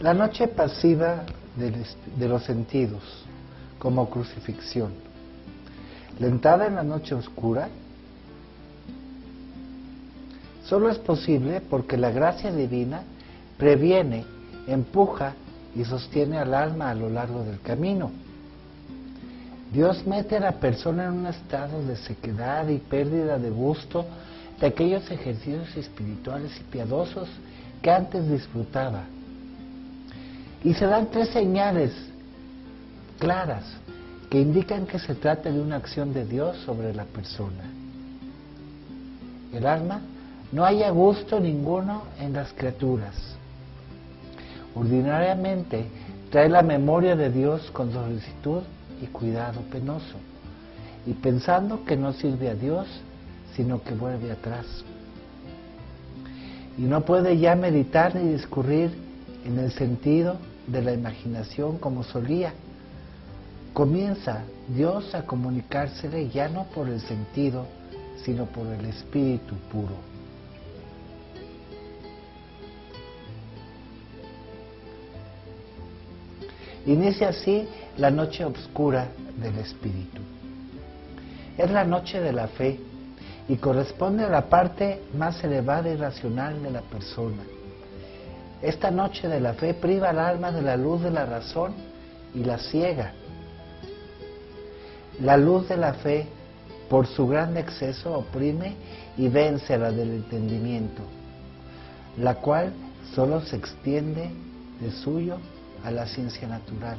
La noche pasiva de los sentidos, como crucifixión. La entrada en la noche oscura solo es posible porque la gracia divina previene, empuja y sostiene al alma a lo largo del camino. Dios mete a la persona en un estado de sequedad y pérdida de gusto de aquellos ejercicios espirituales y piadosos que antes disfrutaba y se dan tres señales claras que indican que se trata de una acción de Dios sobre la persona. El alma no haya gusto ninguno en las criaturas. Ordinariamente trae la memoria de Dios con solicitud y cuidado penoso, y pensando que no sirve a Dios, sino que vuelve atrás. Y no puede ya meditar ni discurrir en el sentido de la imaginación como solía. Comienza Dios a comunicársele ya no por el sentido, sino por el espíritu puro. Inicia así la noche oscura del espíritu. Es la noche de la fe y corresponde a la parte más elevada y racional de la persona esta noche de la fe priva al alma de la luz de la razón y la ciega. La luz de la fe, por su gran exceso, oprime y vence la del entendimiento, la cual solo se extiende de suyo a la ciencia natural.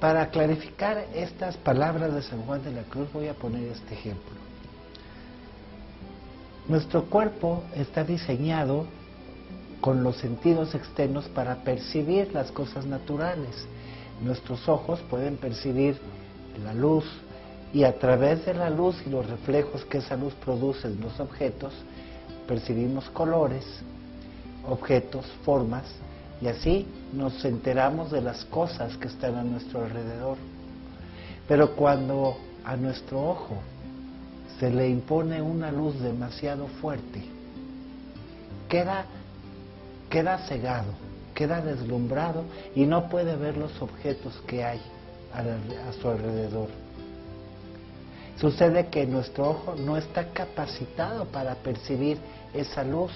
Para clarificar estas palabras de San Juan de la Cruz voy a poner este ejemplo. Nuestro cuerpo está diseñado con los sentidos externos para percibir las cosas naturales. Nuestros ojos pueden percibir la luz y a través de la luz y los reflejos que esa luz produce en los objetos, percibimos colores, objetos, formas y así nos enteramos de las cosas que están a nuestro alrededor. Pero cuando a nuestro ojo se le impone una luz demasiado fuerte, queda, queda cegado, queda deslumbrado y no puede ver los objetos que hay a, a su alrededor. Sucede que nuestro ojo no está capacitado para percibir esa luz,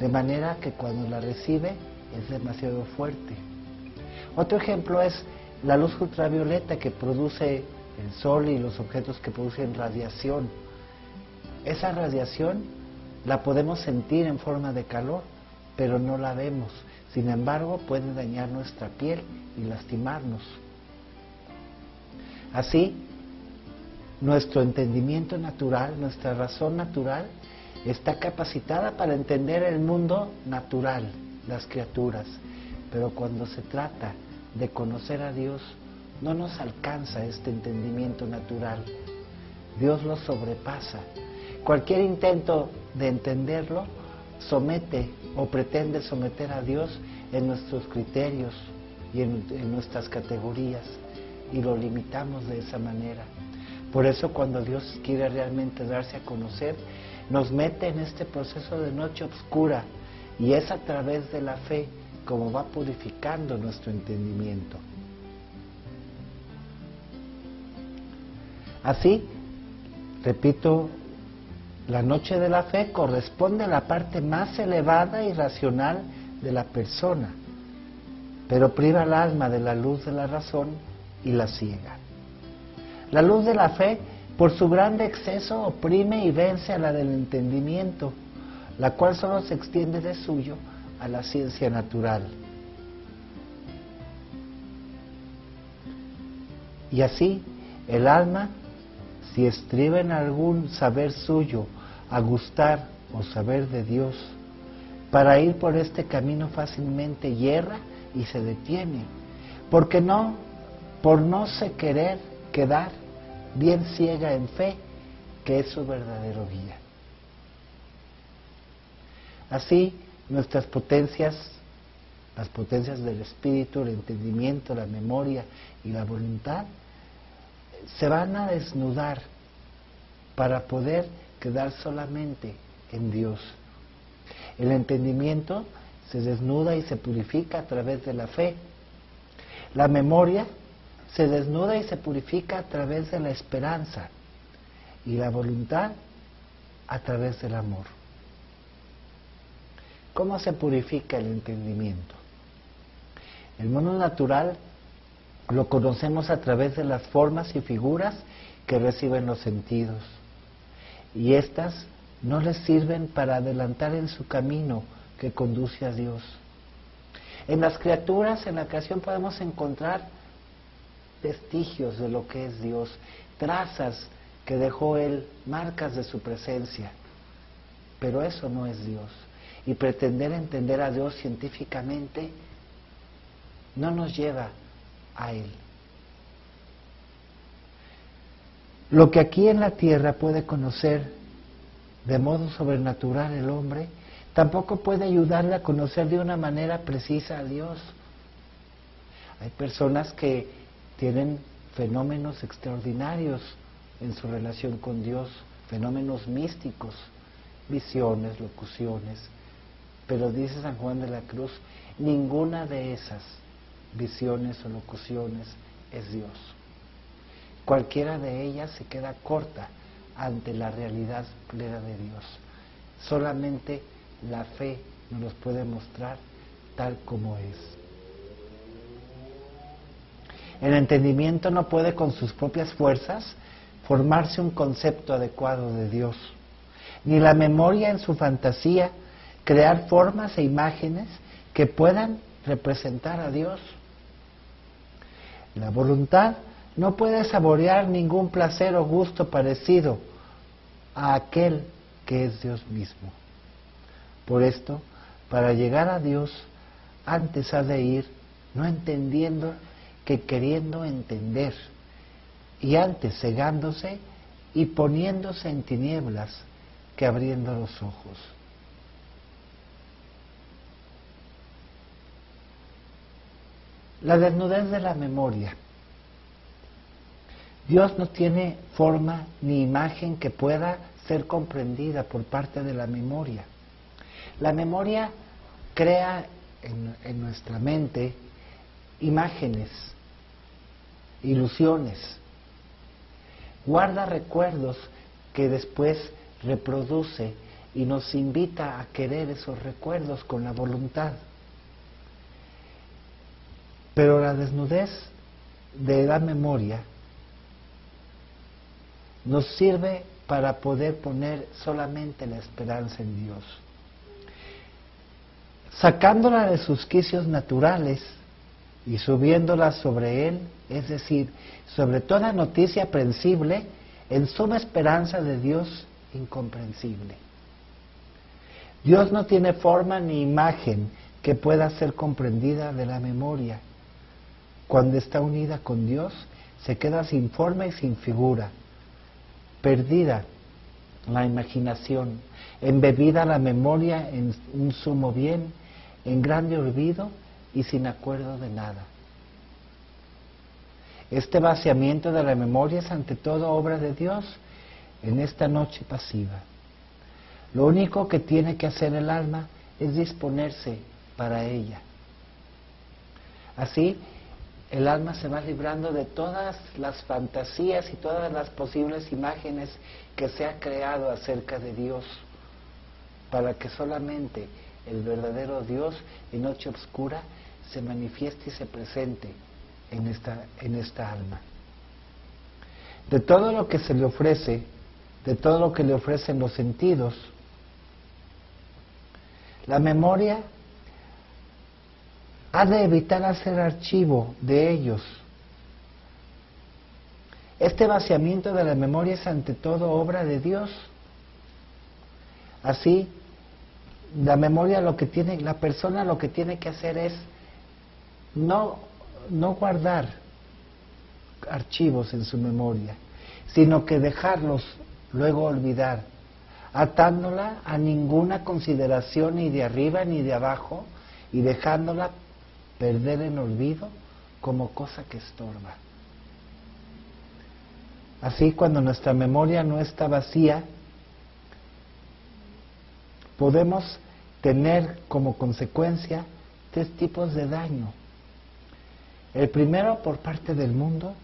de manera que cuando la recibe es demasiado fuerte. Otro ejemplo es la luz ultravioleta que produce el sol y los objetos que producen radiación. Esa radiación la podemos sentir en forma de calor, pero no la vemos. Sin embargo, puede dañar nuestra piel y lastimarnos. Así, nuestro entendimiento natural, nuestra razón natural, está capacitada para entender el mundo natural, las criaturas. Pero cuando se trata de conocer a Dios, no nos alcanza este entendimiento natural. Dios lo sobrepasa. Cualquier intento de entenderlo somete o pretende someter a Dios en nuestros criterios y en, nuestras categorías y lo limitamos de esa manera. Por eso cuando Dios quiere realmente darse a conocer, nos mete en este proceso de noche oscura y es a través de la fe como va purificando nuestro entendimiento. Así, repito, la noche de la fe corresponde a la parte más elevada y racional de la persona, pero priva al alma de la luz de la razón y la ciega. La luz de la fe, por su grande exceso, oprime y vence a la del entendimiento, la cual solo se extiende de suyo a la ciencia natural. Y así, el alma si estriba en algún saber suyo, a gustar o saber de Dios, para ir por este camino fácilmente hierra y se detiene, porque no, por no se querer quedar bien ciega en fe, que es su verdadero guía. Así, nuestras potencias, las potencias del espíritu, el entendimiento, la memoria y la voluntad, se van a desnudar para poder quedar solamente en Dios. El entendimiento se desnuda y se purifica a través de la fe. La memoria se desnuda y se purifica a través de la esperanza. Y la voluntad a través del amor. ¿Cómo se purifica el entendimiento? El mundo natural lo conocemos a través de las formas y figuras que reciben los sentidos. Y éstas no les sirven para adelantar en su camino que conduce a Dios. En las criaturas, en la creación, podemos encontrar vestigios de lo que es Dios, trazas que dejó Él, marcas de su presencia. Pero eso no es Dios. Y pretender entender a Dios científicamente no nos lleva a Él. Lo que aquí en la tierra puede conocer de modo sobrenatural el hombre, tampoco puede ayudarle a conocer de una manera precisa a Dios. Hay personas que tienen fenómenos extraordinarios en su relación con Dios, fenómenos místicos, visiones, locuciones, pero dice San Juan de la Cruz, ninguna de esas visiones o locuciones es Dios. Cualquiera de ellas se queda corta ante la realidad plena de Dios. Solamente la fe nos los puede mostrar tal como es. El entendimiento no puede con sus propias fuerzas formarse un concepto adecuado de Dios, ni la memoria en su fantasía crear formas e imágenes que puedan representar a Dios. La voluntad no puede saborear ningún placer o gusto parecido a aquel que es Dios mismo. Por esto, para llegar a Dios, antes ha de ir no entendiendo que queriendo entender, y antes cegándose y poniéndose en tinieblas que abriendo los ojos. La desnudez de la memoria. Dios no tiene forma ni imagen que pueda ser comprendida por parte de la memoria. La memoria crea en, nuestra mente imágenes, ilusiones, guarda recuerdos que después reproduce y nos invita a querer esos recuerdos con la voluntad. Pero la desnudez de la memoria nos sirve para poder poner solamente la esperanza en Dios. Sacándola de sus quicios naturales y subiéndola sobre Él, es decir, sobre toda noticia aprensible, en suma esperanza de Dios incomprensible. Dios no tiene forma ni imagen que pueda ser comprendida de la memoria. Cuando está unida con Dios, se queda sin forma y sin figura perdida la imaginación, embebida la memoria en un sumo bien, en grande olvido y sin acuerdo de nada. Este vaciamiento de la memoria es ante todo obra de Dios en esta noche pasiva. Lo único que tiene que hacer el alma es disponerse para ella. Así, el alma se va librando de todas las fantasías y todas las posibles imágenes que se ha creado acerca de Dios, para que solamente el verdadero Dios en noche oscura se manifieste y se presente en esta, en esta alma. De todo lo que se le ofrece, de todo lo que le ofrecen los sentidos, la memoria ha de evitar hacer archivo de ellos Este vaciamiento de la memoria es ante todo obra de Dios. Así, la memoria lo que tiene, la persona lo que tiene que hacer es no, no guardar archivos en su memoria, sino que dejarlos luego olvidar, atándola a ninguna consideración ni de arriba ni de abajo y dejándola perder en olvido como cosa que estorba. Así cuando nuestra memoria no está vacía, podemos tener como consecuencia tres tipos de daño. El primero por parte del mundo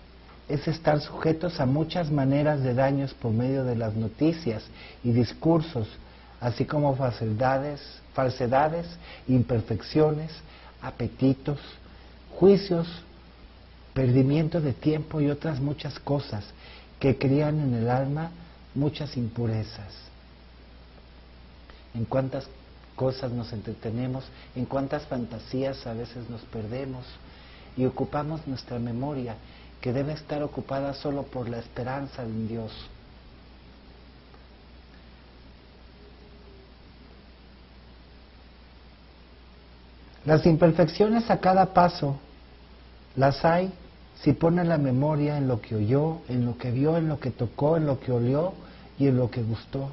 es estar sujetos a muchas maneras de daños por medio de las noticias y discursos, así como falsedades, falsedades, imperfecciones, apetitos, juicios, perdimiento de tiempo y otras muchas cosas que crean en el alma muchas impurezas. En cuántas cosas nos entretenemos, en cuántas fantasías a veces nos perdemos y ocupamos nuestra memoria que debe estar ocupada solo por la esperanza en Dios. Las imperfecciones a cada paso las hay si pone la memoria en lo que oyó, en lo que vio, en lo que tocó, en lo que olió y en lo que gustó,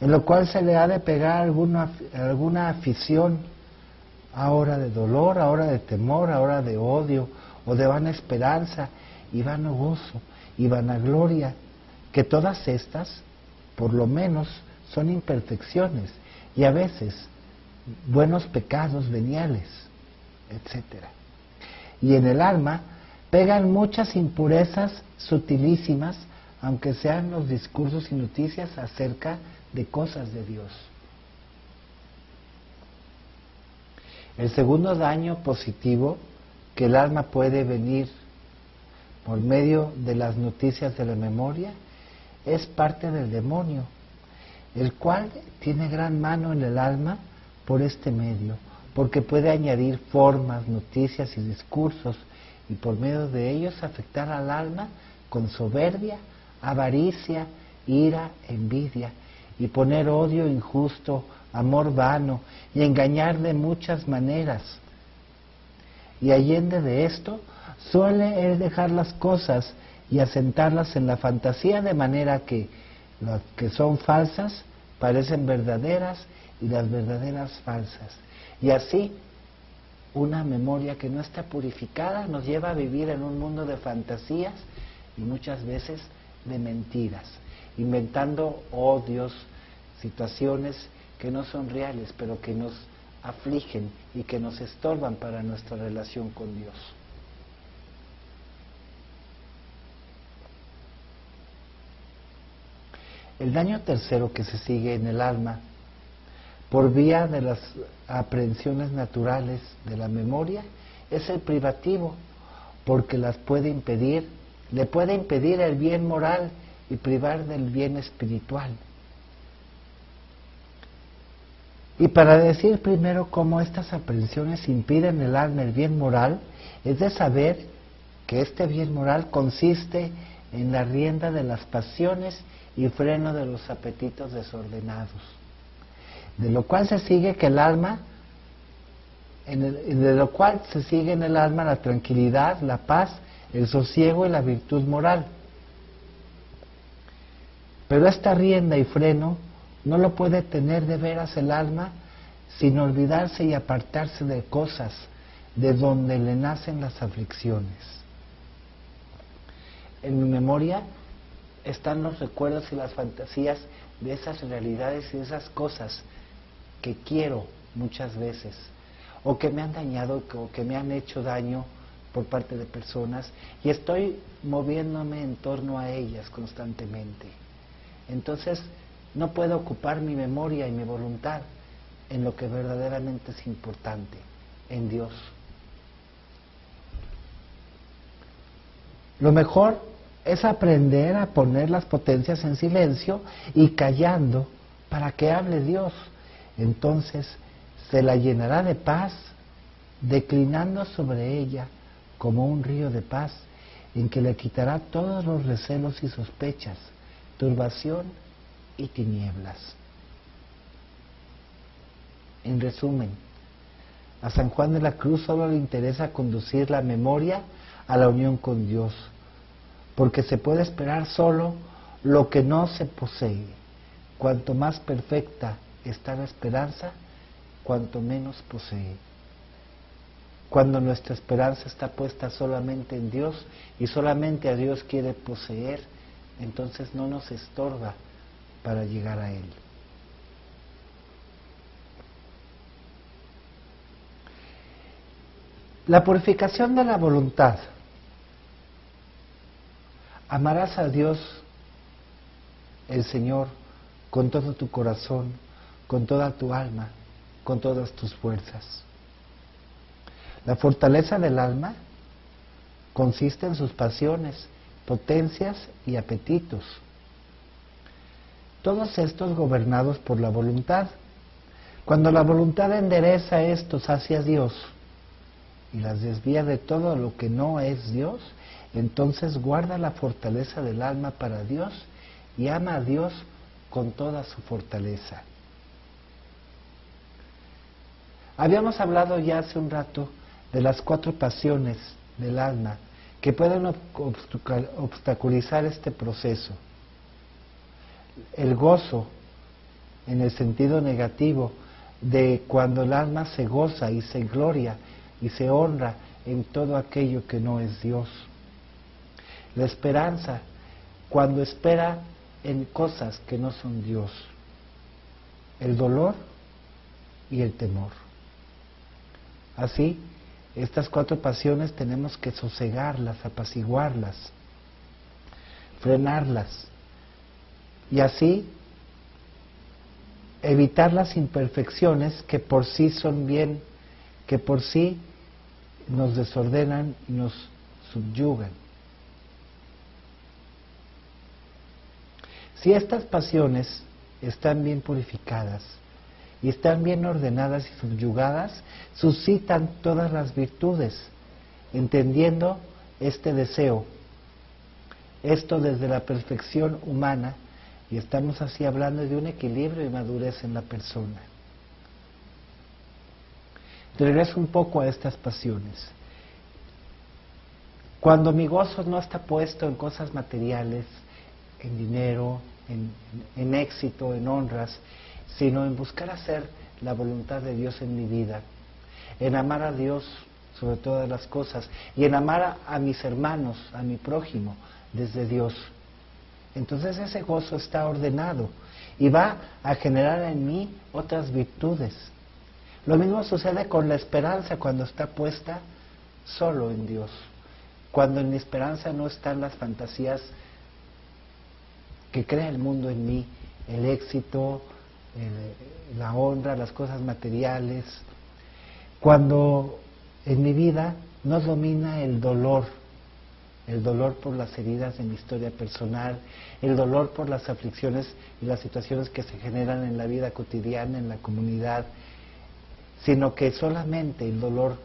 en lo cual se le ha de pegar alguna, alguna afición, ahora de dolor, ahora de temor, ahora de odio, o de vana esperanza y vano gozo y vanagloria, que todas estas, por lo menos, son imperfecciones y a veces buenos pecados veniales, etc. Y en el alma pegan muchas impurezas sutilísimas, aunque sean los discursos y noticias acerca de cosas de Dios. El segundo daño positivo que el alma puede venir por medio de las noticias de la memoria es parte del demonio, el cual tiene gran mano en el alma por este medio, porque puede añadir formas, noticias y discursos y por medio de ellos afectar al alma con soberbia, avaricia, ira, envidia, y poner odio injusto, amor vano, y engañar de muchas maneras. Y allende de esto, suele él dejar las cosas y asentarlas en la fantasía de manera que las que son falsas parecen verdaderas y las verdaderas falsas. Y así una memoria que no está purificada nos lleva a vivir en un mundo de fantasías y muchas veces de mentiras, inventando odios, situaciones que no son reales, pero que nos afligen y que nos estorban para nuestra relación con Dios. El daño tercero que se sigue en el alma por vía de las aprehensiones naturales de la memoria es el privativo, porque las puede impedir, le puede impedir el bien moral y privar del bien espiritual. Y para decir primero cómo estas aprehensiones impiden el alma el bien moral, es de saber que este bien moral consiste en la rienda de las pasiones y freno de los apetitos desordenados de lo cual se sigue que el alma, de lo cual se sigue en el alma la tranquilidad, la paz, el sosiego y la virtud moral. Pero esta rienda y freno no lo puede tener de veras el alma sin olvidarse y apartarse de cosas de donde le nacen las aflicciones. En mi memoria están los recuerdos y las fantasías de esas realidades y de esas cosas que quiero muchas veces, o que me han dañado, o que me han hecho daño por parte de personas, y estoy moviéndome en torno a ellas constantemente. Entonces, no puedo ocupar mi memoria y mi voluntad en lo que verdaderamente es importante, en Dios. Lo mejor es aprender a poner las potencias en silencio y callando para que hable Dios entonces se la llenará de paz, declinando sobre ella como un río de paz, en que le quitará todos los recelos y sospechas, turbación y tinieblas. En resumen, a San Juan de la Cruz solo le interesa conducir la memoria a la unión con Dios, porque se puede esperar solo lo que no se posee. Cuanto más perfecta está la esperanza, cuanto menos posee. Cuando nuestra esperanza está puesta solamente en Dios y solamente a Dios quiere poseer, entonces no nos estorba para llegar a Él. La purificación de la voluntad. Amarás a Dios, el Señor, con todo tu corazón, con toda tu alma, con todas tus fuerzas. La fortaleza del alma consiste en sus pasiones, potencias y apetitos. Todos estos gobernados por la voluntad. Cuando la voluntad endereza estos hacia Dios, y las desvía de todo lo que no es Dios, entonces guarda la fortaleza del alma para Dios y ama a Dios con toda su fortaleza. Habíamos hablado ya hace un rato de las cuatro pasiones del alma que pueden obstaculizar este proceso. El gozo, en el sentido negativo, de cuando el alma se goza y se gloria y se honra en todo aquello que no es Dios. La esperanza, cuando espera en cosas que no son Dios. El dolor y el temor. Así, estas cuatro pasiones tenemos que sosegarlas, apaciguarlas, frenarlas y así evitar las imperfecciones que por sí son bien, que por sí nos desordenan y nos subyugan. Si estas pasiones están bien purificadas y están bien ordenadas y subyugadas, suscitan todas las virtudes, entendiendo este deseo. Esto desde la perfección humana, y estamos así hablando de un equilibrio y madurez en la persona. Regreso un poco a estas pasiones. Cuando mi gozo no está puesto en cosas materiales, en dinero, en, éxito, en honras, sino en buscar hacer la voluntad de Dios en mi vida, en amar a Dios sobre todas las cosas y en amar a, mis hermanos, a mi prójimo, desde Dios. Entonces ese gozo está ordenado y va a generar en mí otras virtudes lo mismo sucede con la esperanza cuando está puesta solo en Dios. Cuando en mi esperanza no están las fantasías que crea el mundo en mí, el éxito, la honra, las cosas materiales. Cuando en mi vida no domina el dolor, el dolor por las heridas de mi historia personal, el dolor por las aflicciones y las situaciones que se generan en la vida cotidiana, en la comunidad, sino que solamente el dolor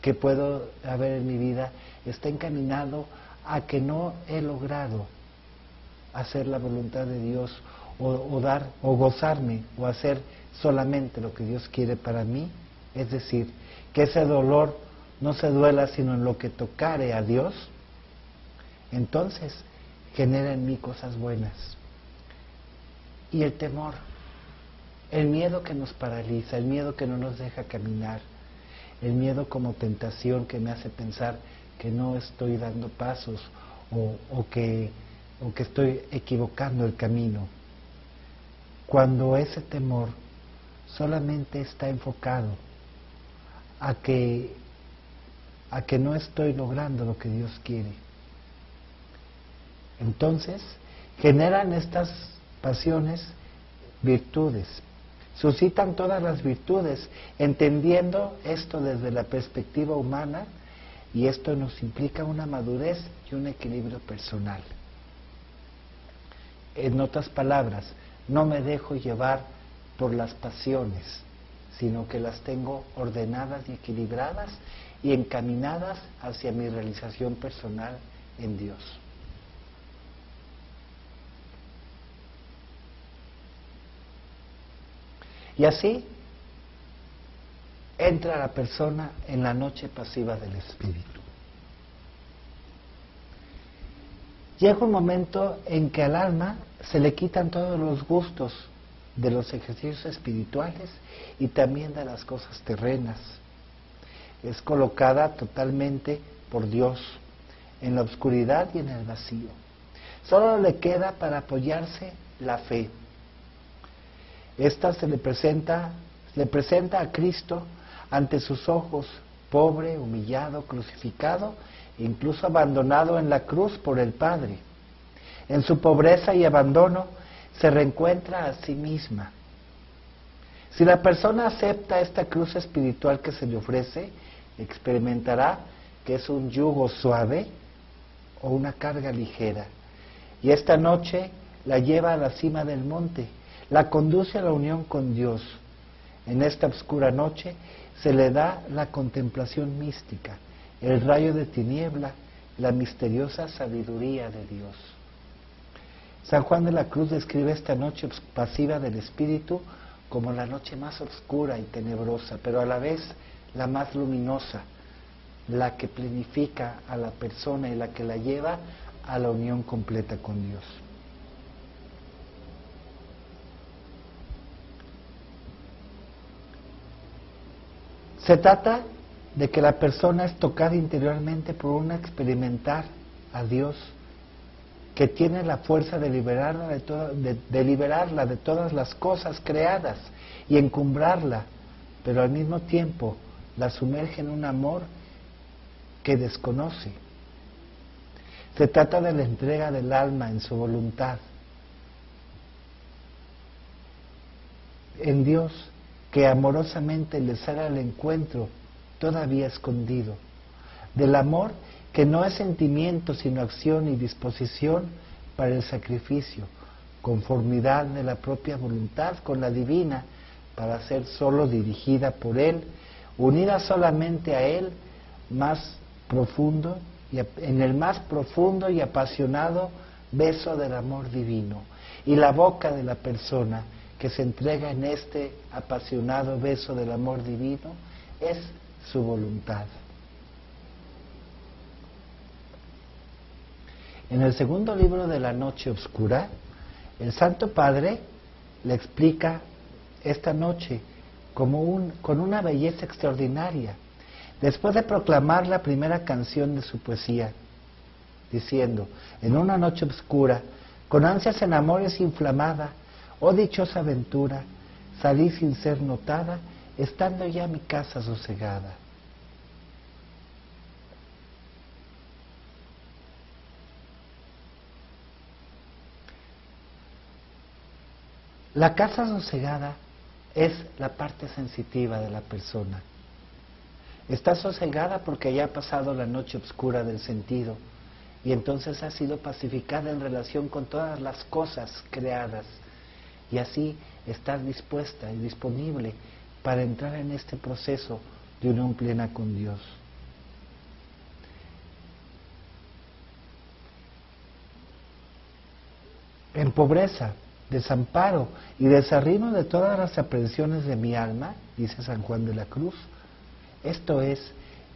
que puedo haber en mi vida está encaminado a que no he logrado hacer la voluntad de Dios o, dar o gozarme o hacer solamente lo que Dios quiere para mí, es decir, que ese dolor no se duela sino en lo que tocare a Dios, entonces genera en mí cosas buenas. Y el temor, el miedo que nos paraliza, el miedo que no nos deja caminar, el miedo como tentación que me hace pensar que no estoy dando pasos o, que, o que estoy equivocando el camino. Cuando ese temor solamente está enfocado a que, a que no estoy logrando lo que Dios quiere. Entonces, generan estas pasiones virtudes, suscitan todas las virtudes, entendiendo esto desde la perspectiva humana y esto nos implica una madurez y un equilibrio personal. En otras palabras, no me dejo llevar por las pasiones, sino que las tengo ordenadas y equilibradas y encaminadas hacia mi realización personal en Dios. Y así entra la persona en la noche pasiva del espíritu. Llega un momento en que al alma se le quitan todos los gustos de los ejercicios espirituales y también de las cosas terrenas. Es colocada totalmente por Dios en la oscuridad y en el vacío. Solo le queda para apoyarse la fe. Esta se le presenta, le presenta a Cristo ante sus ojos, pobre, humillado, crucificado, incluso abandonado en la cruz por el Padre. En su pobreza y abandono se reencuentra a sí misma. Si la persona acepta esta cruz espiritual que se le ofrece, experimentará que es un yugo suave o una carga ligera. Y esta noche la lleva a la cima del monte, la conduce a la unión con Dios. En esta oscura noche se le da la contemplación mística, el rayo de tiniebla, la misteriosa sabiduría de Dios. San Juan de la Cruz describe esta noche pasiva del Espíritu como la noche más oscura y tenebrosa, pero a la vez la más luminosa, la que planifica a la persona y la que la lleva a la unión completa con Dios. Se trata de que la persona es tocada interiormente por un experimentar a Dios que tiene la fuerza de liberarla de, de, liberarla de todas las cosas creadas y encumbrarla, pero al mismo tiempo la sumerge en un amor que desconoce. Se trata de la entrega del alma en su voluntad, en Dios que amorosamente le sale al encuentro todavía escondido, del amor que no es sentimiento sino acción y disposición para el sacrificio, conformidad de la propia voluntad con la divina para ser solo dirigida por Él, unida solamente a Él, más profundo y en el más profundo y apasionado beso del amor divino y la boca de la persona que se entrega en este apasionado beso del amor divino es su voluntad. En el segundo libro de la Noche Oscura, el Santo Padre le explica esta noche como un, con una belleza extraordinaria, después de proclamar la primera canción de su poesía, diciendo, en una noche oscura, con ansias en amores inflamada, Oh dichosa aventura, salí sin ser notada, estando ya mi casa sosegada. La casa sosegada es la parte sensitiva de la persona. Está sosegada porque ya ha pasado la noche oscura del sentido y entonces ha sido pacificada en relación con todas las cosas creadas y así estar dispuesta y disponible para entrar en este proceso de unión plena con Dios. En pobreza, desamparo y desarrimo de todas las aprensiones de mi alma, dice San Juan de la Cruz, esto es,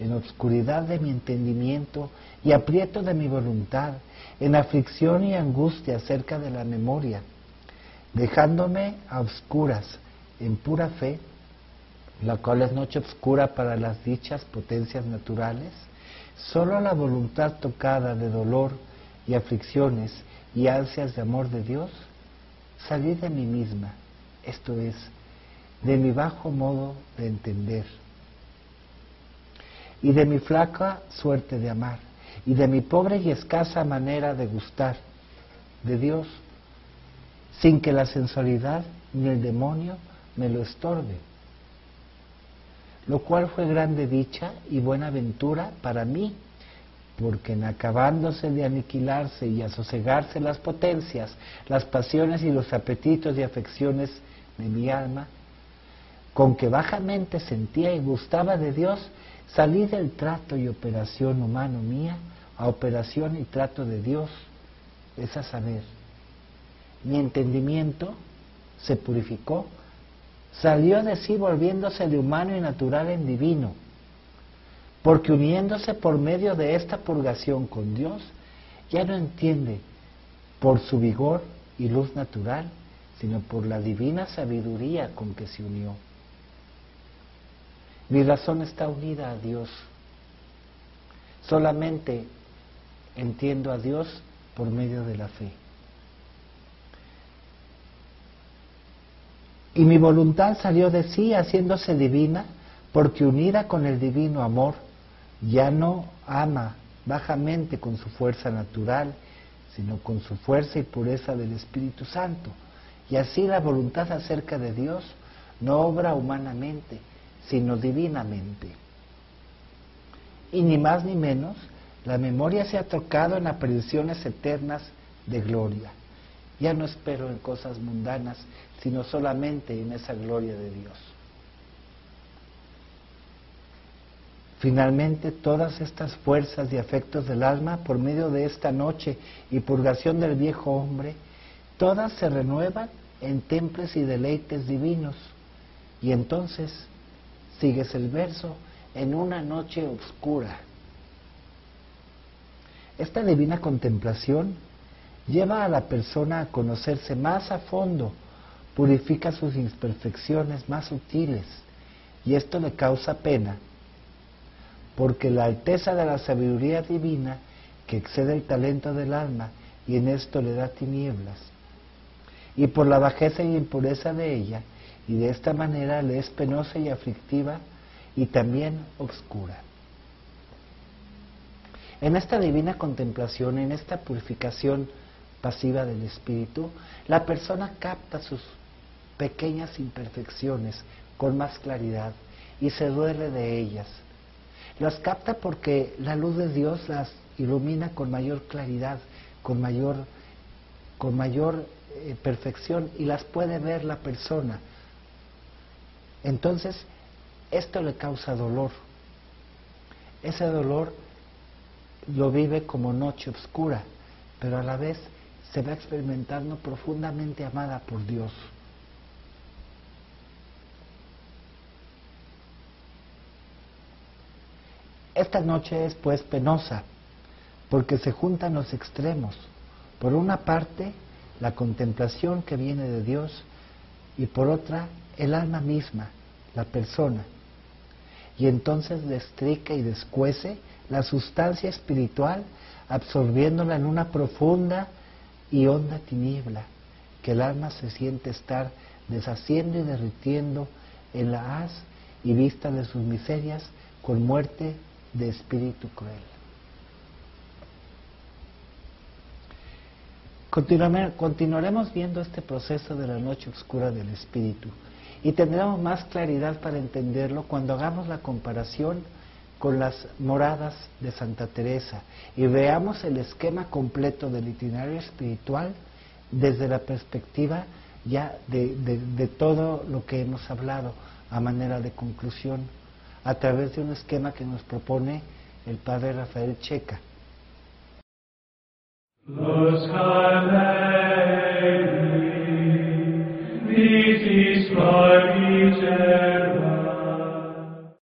en obscuridad de mi entendimiento y aprieto de mi voluntad, en aflicción y angustia acerca de la memoria, dejándome a oscuras en pura fe, la cual es noche oscura para las dichas potencias naturales, solo la voluntad tocada de dolor y aflicciones y ansias de amor de Dios, salí de mí misma, esto es, de mi bajo modo de entender, y de mi flaca suerte de amar, y de mi pobre y escasa manera de gustar de Dios sin que la sensualidad ni el demonio me lo estorbe. Lo cual fue grande dicha y buena ventura para mí, porque en acabándose de aniquilarse y asosegarse las potencias, las pasiones y los apetitos y afecciones de mi alma, con que bajamente sentía y gustaba de Dios, Salí del trato y operación humano mía a operación y trato de Dios, es a saber, mi entendimiento se purificó, salió de sí volviéndose de humano y natural en divino, porque uniéndose por medio de esta purgación con Dios, ya no entiende por su vigor y luz natural, sino por la divina sabiduría con que se unió. Mi razón está unida a Dios. Solamente entiendo a Dios por medio de la fe. Y mi voluntad salió de sí haciéndose divina, porque unida con el divino amor, ya no ama bajamente con su fuerza natural, sino con su fuerza y pureza del Espíritu Santo. Y así la voluntad acerca de Dios no obra humanamente, sino divinamente. Y ni más ni menos, la memoria se ha tocado en apariciones eternas de gloria. Ya no espero en cosas mundanas, sino solamente en esa gloria de Dios. Finalmente, todas estas fuerzas y afectos del alma, por medio de esta noche y purgación del viejo hombre, todas se renuevan en templos y deleites divinos. Y entonces sigues el verso, en una noche oscura. Esta divina contemplación lleva a la persona a conocerse más a fondo, purifica sus imperfecciones más sutiles y esto le causa pena, porque la alteza de la sabiduría divina que excede el talento del alma y en esto le da tinieblas, y por la bajeza y impureza de ella, y de esta manera le es penosa y aflictiva y también oscura. En esta divina contemplación, en esta purificación pasiva del espíritu, la persona capta sus pequeñas imperfecciones con más claridad y se duele de ellas. Las capta porque la luz de Dios las ilumina con mayor claridad, con mayor, con mayor eh, perfección y las puede ver la persona entonces, esto le causa dolor. Ese dolor lo vive como noche oscura, pero a la vez se va experimentando profundamente amada por Dios. Esta noche es pues penosa, porque se juntan los extremos. Por una parte, la contemplación que viene de Dios y por otra, el alma misma, la persona. Y entonces destrica y descuece la sustancia espiritual, absorbiéndola en una profunda y honda tiniebla, que el alma se siente estar deshaciendo y derritiendo en la haz y vista de sus miserias con muerte de espíritu cruel. Continuaremos viendo este proceso de la noche oscura del espíritu y tendremos más claridad para entenderlo cuando hagamos la comparación con las moradas de Santa Teresa y veamos el esquema completo del itinerario espiritual desde la perspectiva ya de, de, todo lo que hemos hablado a manera de conclusión a través de un esquema que nos propone el padre Rafael Checa.